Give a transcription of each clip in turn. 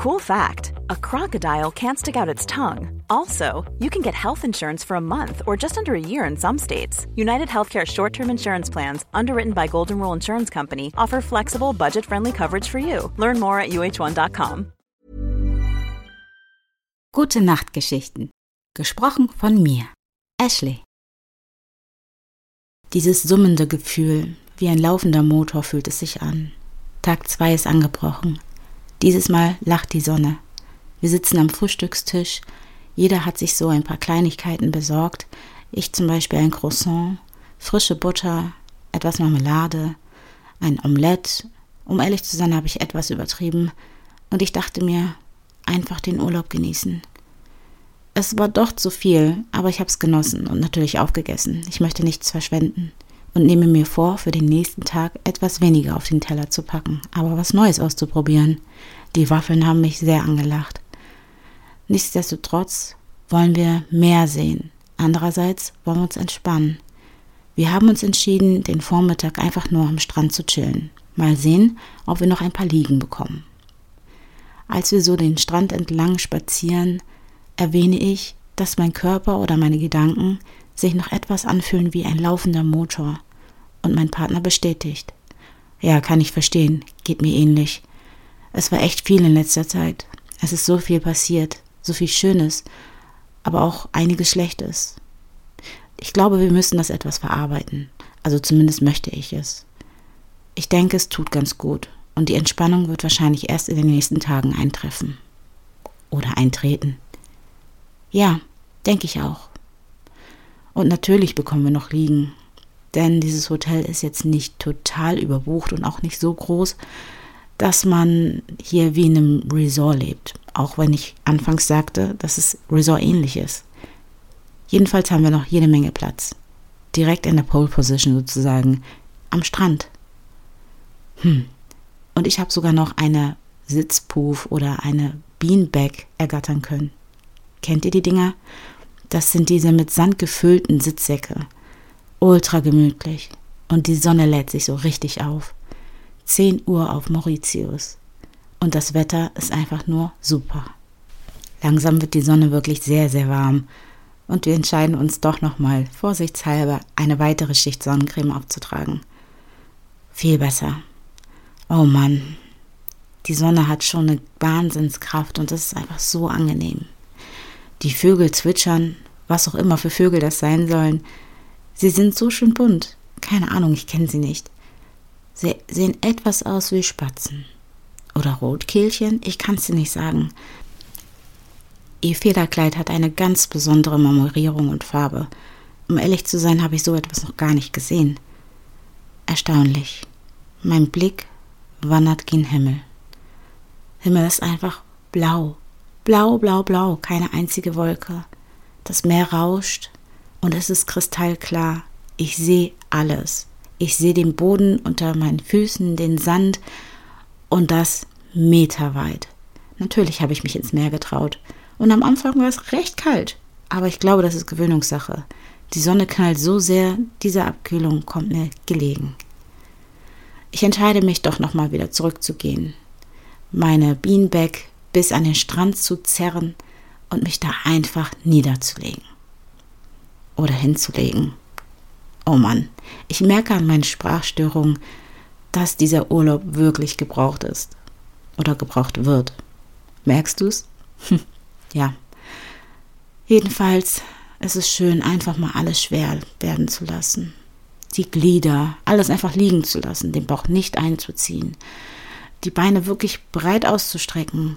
Cool fact a crocodile can't stick out its tongue. Also, you can get health insurance for a month or just under a year in some states. United Healthcare short term insurance plans, underwritten by Golden Rule Insurance Company, offer flexible, budget friendly coverage for you. Learn more at uh1.com. Gute Nachtgeschichten. Gesprochen von mir, Ashley. Dieses summende Gefühl, wie ein laufender Motor fühlt es sich an. Tag 2 ist angebrochen. Dieses Mal lacht die Sonne. Wir sitzen am Frühstückstisch. Jeder hat sich so ein paar Kleinigkeiten besorgt. Ich zum Beispiel ein Croissant, frische Butter, etwas Marmelade, ein Omelett. Um ehrlich zu sein, habe ich etwas übertrieben. Und ich dachte mir, einfach den Urlaub genießen. Es war doch zu viel, aber ich habe es genossen und natürlich aufgegessen. Ich möchte nichts verschwenden und nehme mir vor, für den nächsten Tag etwas weniger auf den Teller zu packen, aber was Neues auszuprobieren. Die Waffeln haben mich sehr angelacht. Nichtsdestotrotz wollen wir mehr sehen. Andererseits wollen wir uns entspannen. Wir haben uns entschieden, den Vormittag einfach nur am Strand zu chillen. Mal sehen, ob wir noch ein paar Liegen bekommen. Als wir so den Strand entlang spazieren, erwähne ich, dass mein Körper oder meine Gedanken sich noch etwas anfühlen wie ein laufender Motor. Und mein Partner bestätigt. Ja, kann ich verstehen, geht mir ähnlich. Es war echt viel in letzter Zeit. Es ist so viel passiert, so viel Schönes, aber auch einiges Schlechtes. Ich glaube, wir müssen das etwas verarbeiten. Also zumindest möchte ich es. Ich denke, es tut ganz gut und die Entspannung wird wahrscheinlich erst in den nächsten Tagen eintreffen. Oder eintreten. Ja, denke ich auch. Und natürlich bekommen wir noch Liegen. Denn dieses Hotel ist jetzt nicht total überbucht und auch nicht so groß, dass man hier wie in einem Resort lebt. Auch wenn ich anfangs sagte, dass es Resort ähnlich ist. Jedenfalls haben wir noch jede Menge Platz. Direkt in der Pole Position sozusagen. Am Strand. Hm. Und ich habe sogar noch eine Sitzpuff oder eine Beanbag ergattern können. Kennt ihr die Dinger? Das sind diese mit Sand gefüllten Sitzsäcke. Ultra gemütlich. Und die Sonne lädt sich so richtig auf. 10 Uhr auf Mauritius. Und das Wetter ist einfach nur super. Langsam wird die Sonne wirklich sehr, sehr warm. Und wir entscheiden uns doch nochmal vorsichtshalber eine weitere Schicht Sonnencreme aufzutragen. Viel besser. Oh Mann, die Sonne hat schon eine Wahnsinnskraft und das ist einfach so angenehm. Die Vögel zwitschern, was auch immer für Vögel das sein sollen. Sie sind so schön bunt. Keine Ahnung, ich kenne sie nicht. Sie sehen etwas aus wie Spatzen. Oder Rotkehlchen, ich kann es dir nicht sagen. Ihr Federkleid hat eine ganz besondere Marmorierung und Farbe. Um ehrlich zu sein, habe ich so etwas noch gar nicht gesehen. Erstaunlich. Mein Blick wandert gen Himmel. Himmel ist einfach blau, Blau, blau, blau, keine einzige Wolke. Das Meer rauscht und es ist kristallklar. Ich sehe alles. Ich sehe den Boden unter meinen Füßen, den Sand und das meterweit. Natürlich habe ich mich ins Meer getraut. Und am Anfang war es recht kalt. Aber ich glaube, das ist Gewöhnungssache. Die Sonne knallt so sehr, diese Abkühlung kommt mir gelegen. Ich entscheide mich doch nochmal wieder zurückzugehen. Meine Beanbag bis an den Strand zu zerren und mich da einfach niederzulegen. Oder hinzulegen. Oh Mann, ich merke an meinen Sprachstörungen, dass dieser Urlaub wirklich gebraucht ist. Oder gebraucht wird. Merkst du's? Hm, ja. Jedenfalls, es ist schön, einfach mal alles schwer werden zu lassen. Die Glieder, alles einfach liegen zu lassen, den Bauch nicht einzuziehen. Die Beine wirklich breit auszustrecken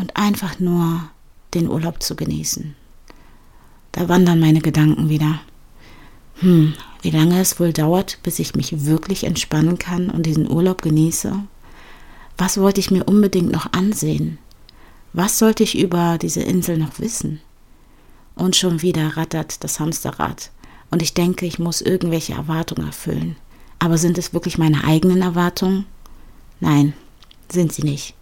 und einfach nur den Urlaub zu genießen. Da wandern meine Gedanken wieder. Hm, wie lange es wohl dauert, bis ich mich wirklich entspannen kann und diesen Urlaub genieße? Was wollte ich mir unbedingt noch ansehen? Was sollte ich über diese Insel noch wissen? Und schon wieder rattert das Hamsterrad. Und ich denke, ich muss irgendwelche Erwartungen erfüllen. Aber sind es wirklich meine eigenen Erwartungen? Nein, sind sie nicht.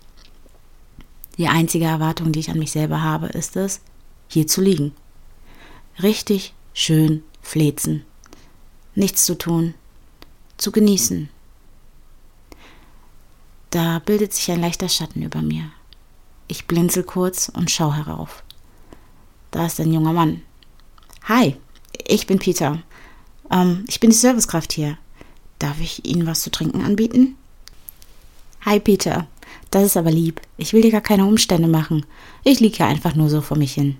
Die einzige Erwartung, die ich an mich selber habe, ist es, hier zu liegen. Richtig schön flezen. Nichts zu tun. Zu genießen. Da bildet sich ein leichter Schatten über mir. Ich blinzel kurz und schau herauf. Da ist ein junger Mann. Hi, ich bin Peter. Ähm, ich bin die Servicekraft hier. Darf ich Ihnen was zu trinken anbieten? Hi, Peter. Das ist aber lieb. Ich will dir gar keine Umstände machen. Ich liege hier einfach nur so vor mich hin.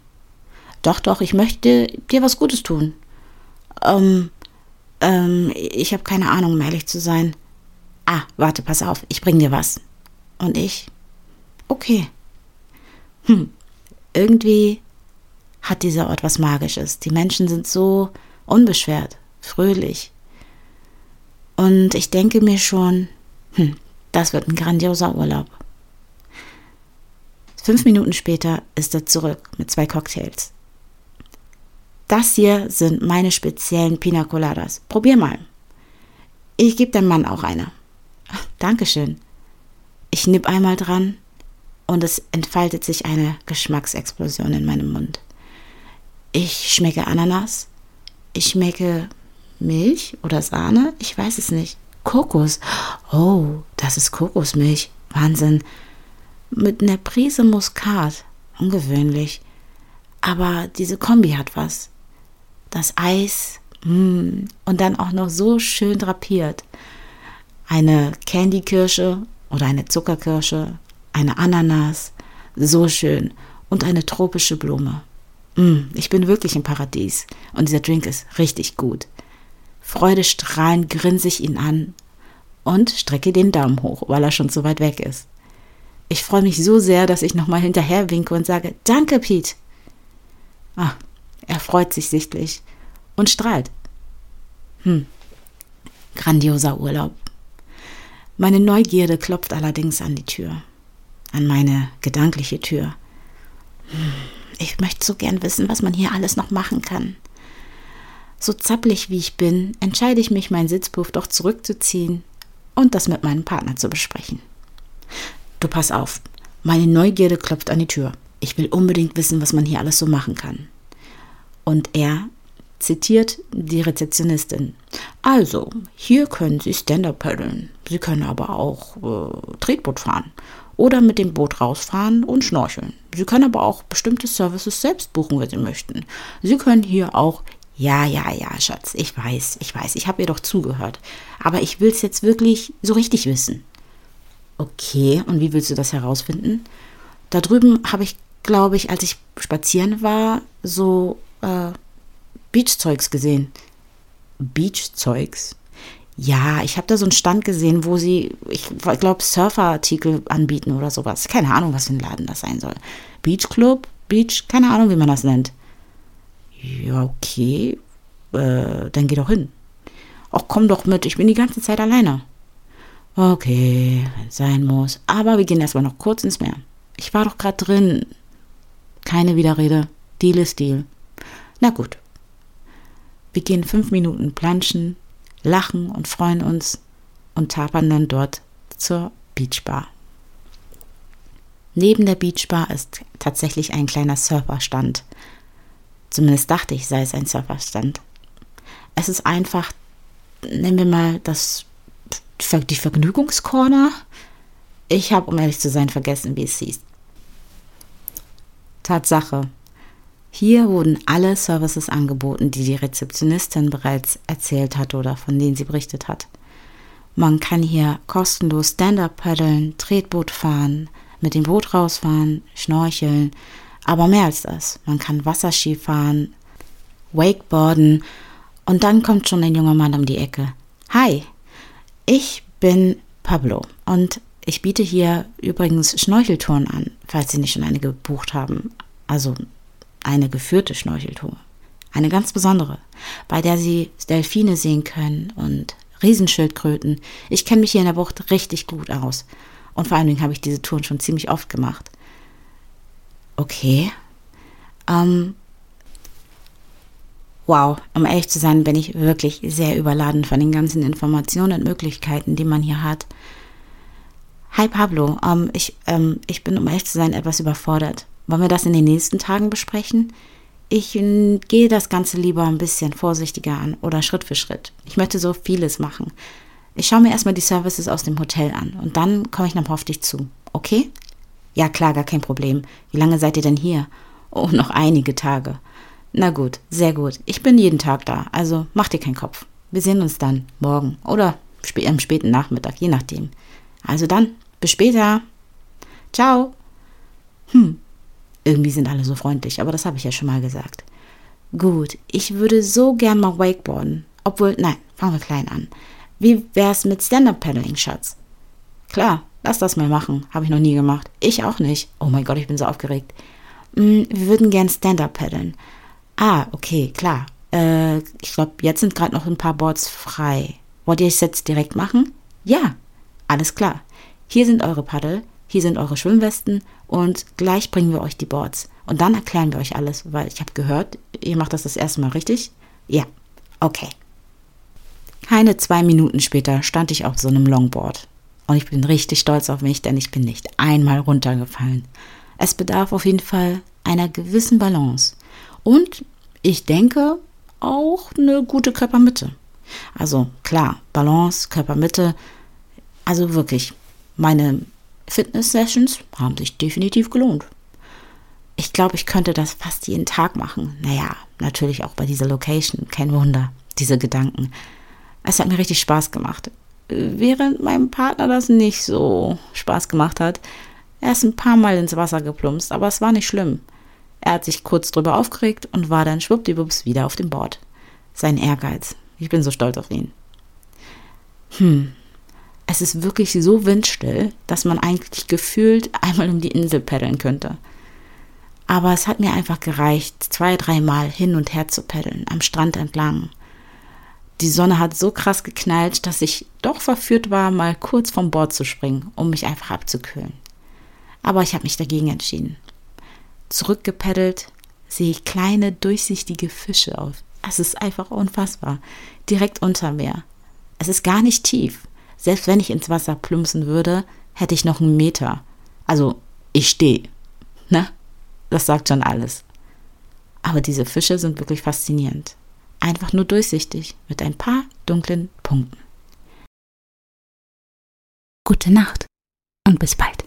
Doch, doch, ich möchte dir was Gutes tun. Ähm, ähm, ich habe keine Ahnung, um ehrlich zu sein. Ah, warte, pass auf, ich bring dir was. Und ich? Okay. Hm, irgendwie hat dieser Ort was Magisches. Die Menschen sind so unbeschwert, fröhlich. Und ich denke mir schon, hm, das wird ein grandioser Urlaub. Fünf Minuten später ist er zurück mit zwei Cocktails. Das hier sind meine speziellen Pina Coladas. Probier mal. Ich gebe deinem Mann auch eine. Dankeschön. Ich nipp einmal dran und es entfaltet sich eine Geschmacksexplosion in meinem Mund. Ich schmecke Ananas. Ich schmecke Milch oder Sahne. Ich weiß es nicht. Kokos. Oh, das ist Kokosmilch. Wahnsinn. Mit einer Prise Muskat. Ungewöhnlich. Aber diese Kombi hat was das Eis mm, und dann auch noch so schön drapiert. Eine Candykirsche oder eine Zuckerkirsche, eine Ananas, so schön und eine tropische Blume. Mm, ich bin wirklich im Paradies und dieser Drink ist richtig gut. Freudestrahlend grinse ich ihn an und strecke den Daumen hoch, weil er schon so weit weg ist. Ich freue mich so sehr, dass ich nochmal hinterher winke und sage, danke, Pete. Ah, er freut sich sichtlich und strahlt. Hm, grandioser Urlaub. Meine Neugierde klopft allerdings an die Tür, an meine gedankliche Tür. Hm, ich möchte so gern wissen, was man hier alles noch machen kann. So zappelig wie ich bin, entscheide ich mich, meinen Sitzpuff doch zurückzuziehen und das mit meinem Partner zu besprechen. Du pass auf, meine Neugierde klopft an die Tür. Ich will unbedingt wissen, was man hier alles so machen kann. Und er zitiert die Rezeptionistin. Also, hier können Sie Stand-up paddeln. Sie können aber auch äh, Tretboot fahren oder mit dem Boot rausfahren und schnorcheln. Sie können aber auch bestimmte Services selbst buchen, wenn Sie möchten. Sie können hier auch ja, ja, ja, Schatz, ich weiß, ich weiß, ich habe ihr doch zugehört. Aber ich will es jetzt wirklich so richtig wissen. Okay, und wie willst du das herausfinden? Da drüben habe ich, glaube ich, als ich spazieren war, so äh, Beachzeugs gesehen. Beachzeugs? Ja, ich habe da so einen Stand gesehen, wo sie, ich glaube, Surferartikel anbieten oder sowas. Keine Ahnung, was für ein Laden das sein soll. Beachclub, Beach, keine Ahnung, wie man das nennt. Ja, okay. Äh, dann geh doch hin. Ach, komm doch mit, ich bin die ganze Zeit alleine. Okay, sein muss. Aber wir gehen erstmal noch kurz ins Meer. Ich war doch gerade drin. Keine Widerrede. Deal ist Deal. Na gut. Wir gehen fünf Minuten planschen, lachen und freuen uns und tapern dann dort zur Beachbar. Neben der Beachbar ist tatsächlich ein kleiner Surferstand. Zumindest dachte ich, sei es ein Surferstand. Es ist einfach, nennen wir mal das, die Vergnügungskorner. Ich habe, um ehrlich zu sein, vergessen, wie es hieß. Tatsache, hier wurden alle Services angeboten, die die Rezeptionistin bereits erzählt hat oder von denen sie berichtet hat. Man kann hier kostenlos Stand-up paddeln, Tretboot fahren, mit dem Boot rausfahren, schnorcheln, aber mehr als das. Man kann Wasserski fahren, Wakeboarden und dann kommt schon ein junger Mann um die Ecke. Hi, ich bin Pablo und ich biete hier übrigens Schnorcheltouren an, falls Sie nicht schon eine gebucht haben. Also eine geführte Schnorcheltour. Eine ganz besondere, bei der Sie Delfine sehen können und Riesenschildkröten. Ich kenne mich hier in der Bucht richtig gut aus. Und vor allen Dingen habe ich diese Touren schon ziemlich oft gemacht. Okay. Ähm, wow, um ehrlich zu sein, bin ich wirklich sehr überladen von den ganzen Informationen und Möglichkeiten, die man hier hat. Hi Pablo, ähm, ich, ähm, ich bin, um ehrlich zu sein, etwas überfordert. Wollen wir das in den nächsten Tagen besprechen? Ich gehe das Ganze lieber ein bisschen vorsichtiger an oder Schritt für Schritt. Ich möchte so vieles machen. Ich schaue mir erstmal die Services aus dem Hotel an und dann komme ich noch auf dich zu. Okay? Ja, klar, gar kein Problem. Wie lange seid ihr denn hier? Oh, noch einige Tage. Na gut, sehr gut. Ich bin jeden Tag da, also mach dir keinen Kopf. Wir sehen uns dann morgen oder spä am späten Nachmittag, je nachdem. Also dann, bis später. Ciao. Hm, irgendwie sind alle so freundlich, aber das habe ich ja schon mal gesagt. Gut, ich würde so gern mal Wakeboarden. Obwohl, nein, fangen wir klein an. Wie wär's mit Stand-Up-Paddling, Schatz? Klar, lass das mal machen. Habe ich noch nie gemacht. Ich auch nicht. Oh mein Gott, ich bin so aufgeregt. Hm, wir würden gern Stand-Up paddeln. Ah, okay, klar. Äh, ich glaube, jetzt sind gerade noch ein paar Boards frei. Wollt ihr es jetzt direkt machen? Ja, alles klar. Hier sind eure Paddel, hier sind eure Schwimmwesten und gleich bringen wir euch die Boards. Und dann erklären wir euch alles, weil ich habe gehört, ihr macht das das erste Mal, richtig? Ja, okay. Keine zwei Minuten später stand ich auf so einem Longboard. Und ich bin richtig stolz auf mich, denn ich bin nicht einmal runtergefallen. Es bedarf auf jeden Fall einer gewissen Balance. Und ich denke auch eine gute Körpermitte. Also klar, Balance, Körpermitte. Also wirklich, meine Fitness-Sessions haben sich definitiv gelohnt. Ich glaube, ich könnte das fast jeden Tag machen. Naja, natürlich auch bei dieser Location. Kein Wunder, diese Gedanken. Es hat mir richtig Spaß gemacht. Während meinem Partner das nicht so Spaß gemacht hat. Er ist ein paar Mal ins Wasser geplumpst, aber es war nicht schlimm. Er hat sich kurz drüber aufgeregt und war dann schwuppdiwupps wieder auf dem Board. Sein Ehrgeiz. Ich bin so stolz auf ihn. Hm, es ist wirklich so windstill, dass man eigentlich gefühlt einmal um die Insel paddeln könnte. Aber es hat mir einfach gereicht, zwei, dreimal hin und her zu paddeln, am Strand entlang. Die Sonne hat so krass geknallt, dass ich doch verführt war, mal kurz vom Bord zu springen, um mich einfach abzukühlen. Aber ich habe mich dagegen entschieden. Zurückgepaddelt sehe ich kleine, durchsichtige Fische auf. Es ist einfach unfassbar. Direkt unter mir. Es ist gar nicht tief. Selbst wenn ich ins Wasser plumpsen würde, hätte ich noch einen Meter. Also, ich stehe. Ne? Das sagt schon alles. Aber diese Fische sind wirklich faszinierend. Einfach nur durchsichtig, mit ein paar dunklen Punkten. Gute Nacht und bis bald.